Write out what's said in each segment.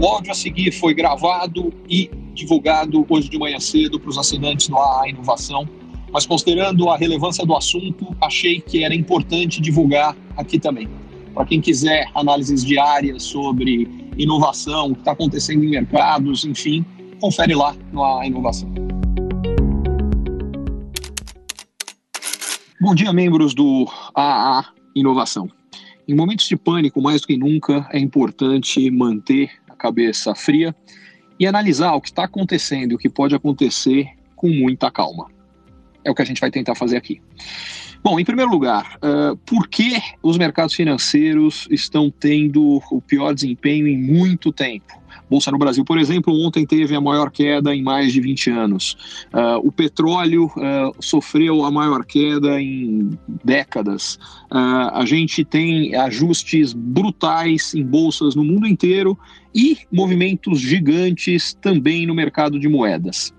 O áudio a seguir foi gravado e divulgado hoje de manhã cedo para os assinantes do AA Inovação, mas considerando a relevância do assunto, achei que era importante divulgar aqui também. Para quem quiser análises diárias sobre inovação, o que está acontecendo em mercados, enfim, confere lá no AA Inovação. Bom dia, membros do AA Inovação. Em momentos de pânico, mais do que nunca, é importante manter cabeça fria e analisar o que está acontecendo e o que pode acontecer com muita calma. É o que a gente vai tentar fazer aqui. Bom, em primeiro lugar, uh, por que os mercados financeiros estão tendo o pior desempenho em muito tempo? Bolsa no Brasil, por exemplo, ontem teve a maior queda em mais de 20 anos. Uh, o petróleo uh, sofreu a maior queda em décadas. Uh, a gente tem ajustes brutais em bolsas no mundo inteiro e movimentos gigantes também no mercado de moedas.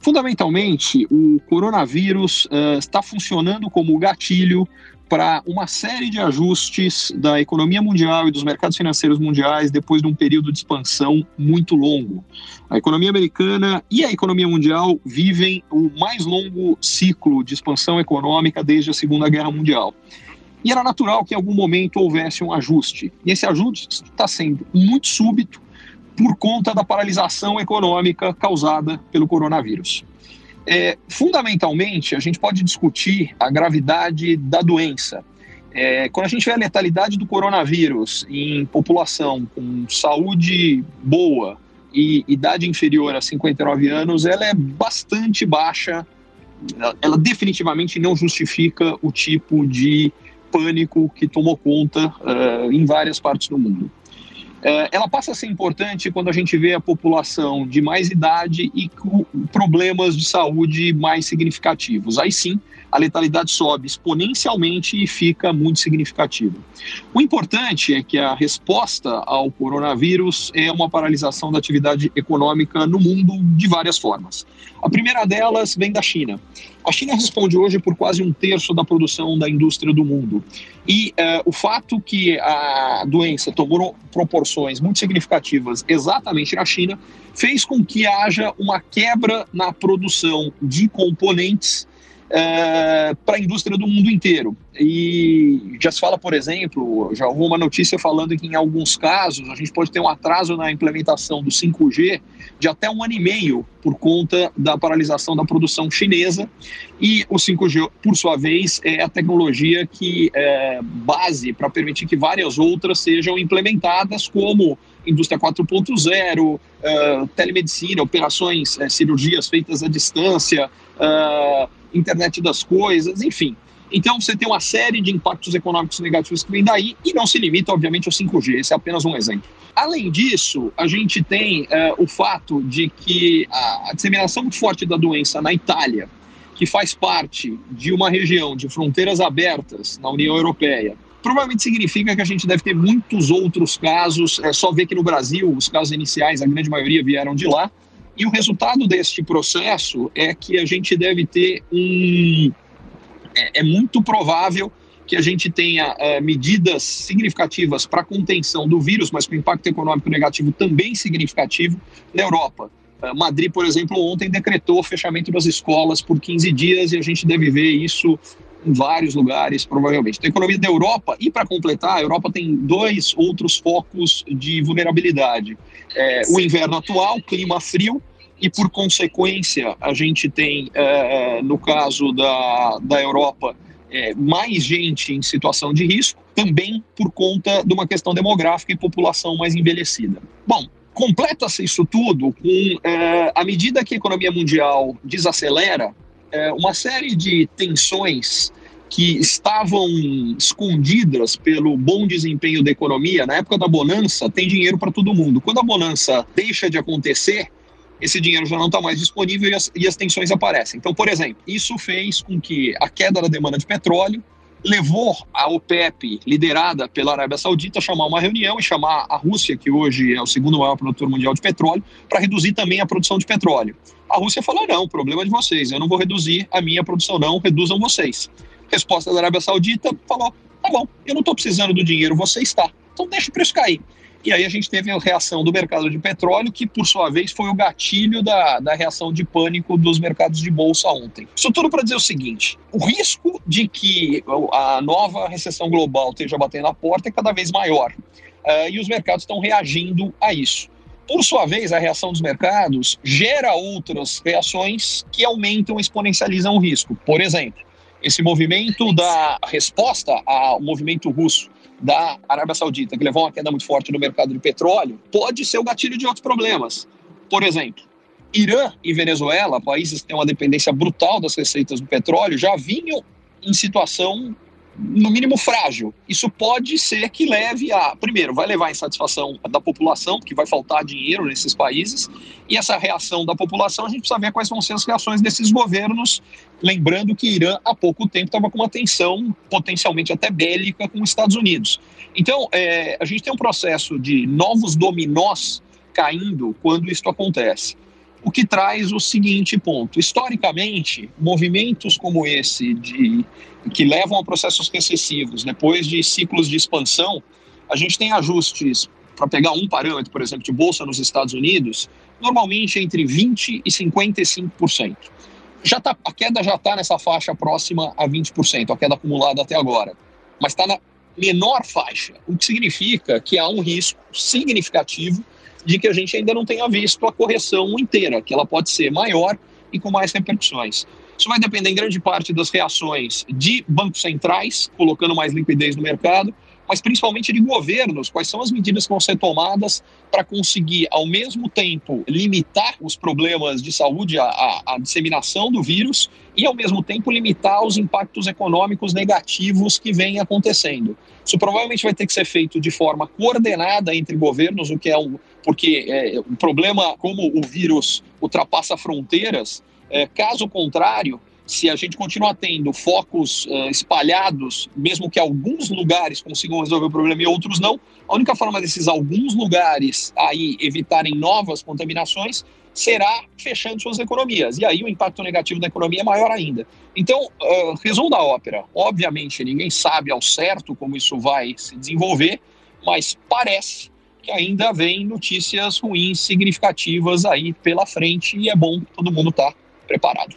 Fundamentalmente, o coronavírus está funcionando como gatilho para uma série de ajustes da economia mundial e dos mercados financeiros mundiais depois de um período de expansão muito longo. A economia americana e a economia mundial vivem o mais longo ciclo de expansão econômica desde a Segunda Guerra Mundial. E era natural que em algum momento houvesse um ajuste. E esse ajuste está sendo muito súbito por conta da paralisação econômica causada pelo coronavírus. É, fundamentalmente, a gente pode discutir a gravidade da doença. É, quando a gente vê a letalidade do coronavírus em população com saúde boa e idade inferior a 59 anos, ela é bastante baixa. Ela, ela definitivamente não justifica o tipo de pânico que tomou conta uh, em várias partes do mundo. É, ela passa a ser importante quando a gente vê a população de mais idade e com problemas de saúde mais significativos. Aí sim, a letalidade sobe exponencialmente e fica muito significativa. O importante é que a resposta ao coronavírus é uma paralisação da atividade econômica no mundo de várias formas. A primeira delas vem da China. A China responde hoje por quase um terço da produção da indústria do mundo. E uh, o fato que a doença tomou proporções muito significativas exatamente na China fez com que haja uma quebra na produção de componentes é, para a indústria do mundo inteiro. E já se fala, por exemplo, já houve uma notícia falando que em alguns casos a gente pode ter um atraso na implementação do 5G de até um ano e meio por conta da paralisação da produção chinesa. E o 5G, por sua vez, é a tecnologia que é base para permitir que várias outras sejam implementadas, como indústria 4.0, uh, telemedicina, operações, uh, cirurgias feitas à distância, uh, internet das coisas, enfim. Então você tem uma série de impactos econômicos negativos que vem daí e não se limita, obviamente, ao 5G. Esse é apenas um exemplo. Além disso, a gente tem uh, o fato de que a, a disseminação forte da doença na Itália, que faz parte de uma região de fronteiras abertas na União Europeia, provavelmente significa que a gente deve ter muitos outros casos. É só ver que no Brasil, os casos iniciais, a grande maioria vieram de lá. E o resultado deste processo é que a gente deve ter um. É, é muito provável que a gente tenha uh, medidas significativas para contenção do vírus, mas com impacto econômico negativo também significativo na Europa. Uh, Madrid, por exemplo, ontem decretou fechamento das escolas por 15 dias e a gente deve ver isso em vários lugares, provavelmente. Então, a economia da Europa, e para completar, a Europa tem dois outros focos de vulnerabilidade. É, o inverno atual, clima frio, e por consequência a gente tem, é, no caso da, da Europa, é, mais gente em situação de risco, também por conta de uma questão demográfica e população mais envelhecida. Bom, completa-se isso tudo com, é, à medida que a economia mundial desacelera, é, uma série de tensões que estavam escondidas pelo bom desempenho da economia, na época da bonança, tem dinheiro para todo mundo. Quando a bonança deixa de acontecer, esse dinheiro já não está mais disponível e as, e as tensões aparecem. Então, por exemplo, isso fez com que a queda da demanda de petróleo levou a OPEP, liderada pela Arábia Saudita, a chamar uma reunião e chamar a Rússia, que hoje é o segundo maior produtor mundial de petróleo, para reduzir também a produção de petróleo. A Rússia falou: não, problema é de vocês, eu não vou reduzir a minha produção, não, reduzam vocês. Resposta da Arábia Saudita falou: tá bom, eu não estou precisando do dinheiro, você está, então deixa o preço cair. E aí a gente teve a reação do mercado de petróleo, que por sua vez foi o gatilho da, da reação de pânico dos mercados de bolsa ontem. Isso tudo para dizer o seguinte: o risco de que a nova recessão global esteja batendo a porta é cada vez maior. Uh, e os mercados estão reagindo a isso. Por sua vez, a reação dos mercados gera outras reações que aumentam, exponencializam o risco. Por exemplo, esse movimento da resposta ao movimento russo da Arábia Saudita, que levou uma queda muito forte no mercado de petróleo, pode ser o gatilho de outros problemas. Por exemplo, Irã e Venezuela, países que têm uma dependência brutal das receitas do petróleo, já vinham em situação no mínimo frágil. Isso pode ser que leve a, primeiro, vai levar a insatisfação da população, porque vai faltar dinheiro nesses países, e essa reação da população, a gente precisa ver quais vão ser as reações desses governos, lembrando que Irã há pouco tempo estava com uma tensão potencialmente até bélica com os Estados Unidos. Então, é, a gente tem um processo de novos dominós caindo quando isso acontece. O que traz o seguinte ponto: historicamente, movimentos como esse de que levam a processos recessivos depois de ciclos de expansão, a gente tem ajustes para pegar um parâmetro, por exemplo, de bolsa nos Estados Unidos, normalmente entre 20 e 55%. Já tá, a queda já está nessa faixa próxima a 20%, a queda acumulada até agora, mas está na menor faixa, o que significa que há um risco significativo de que a gente ainda não tenha visto a correção inteira, que ela pode ser maior e com mais repercussões. Isso vai depender em grande parte das reações de bancos centrais, colocando mais liquidez no mercado, mas principalmente de governos, quais são as medidas que vão ser tomadas para conseguir, ao mesmo tempo, limitar os problemas de saúde, a, a, a, disseminação do vírus, e, ao mesmo tempo, limitar os impactos econômicos negativos que vêm acontecendo. Isso provavelmente vai ter que ser feito de forma coordenada entre governos, o que é um. Porque é, um problema como o vírus ultrapassa fronteiras, é, caso contrário, se a gente continuar tendo focos uh, espalhados, mesmo que alguns lugares consigam resolver o problema e outros não, a única forma desses alguns lugares aí evitarem novas contaminações será fechando suas economias. E aí o impacto negativo da economia é maior ainda. Então, uh, resumo da ópera. Obviamente, ninguém sabe ao certo como isso vai se desenvolver, mas parece que ainda vem notícias ruins significativas aí pela frente e é bom todo mundo estar tá preparado.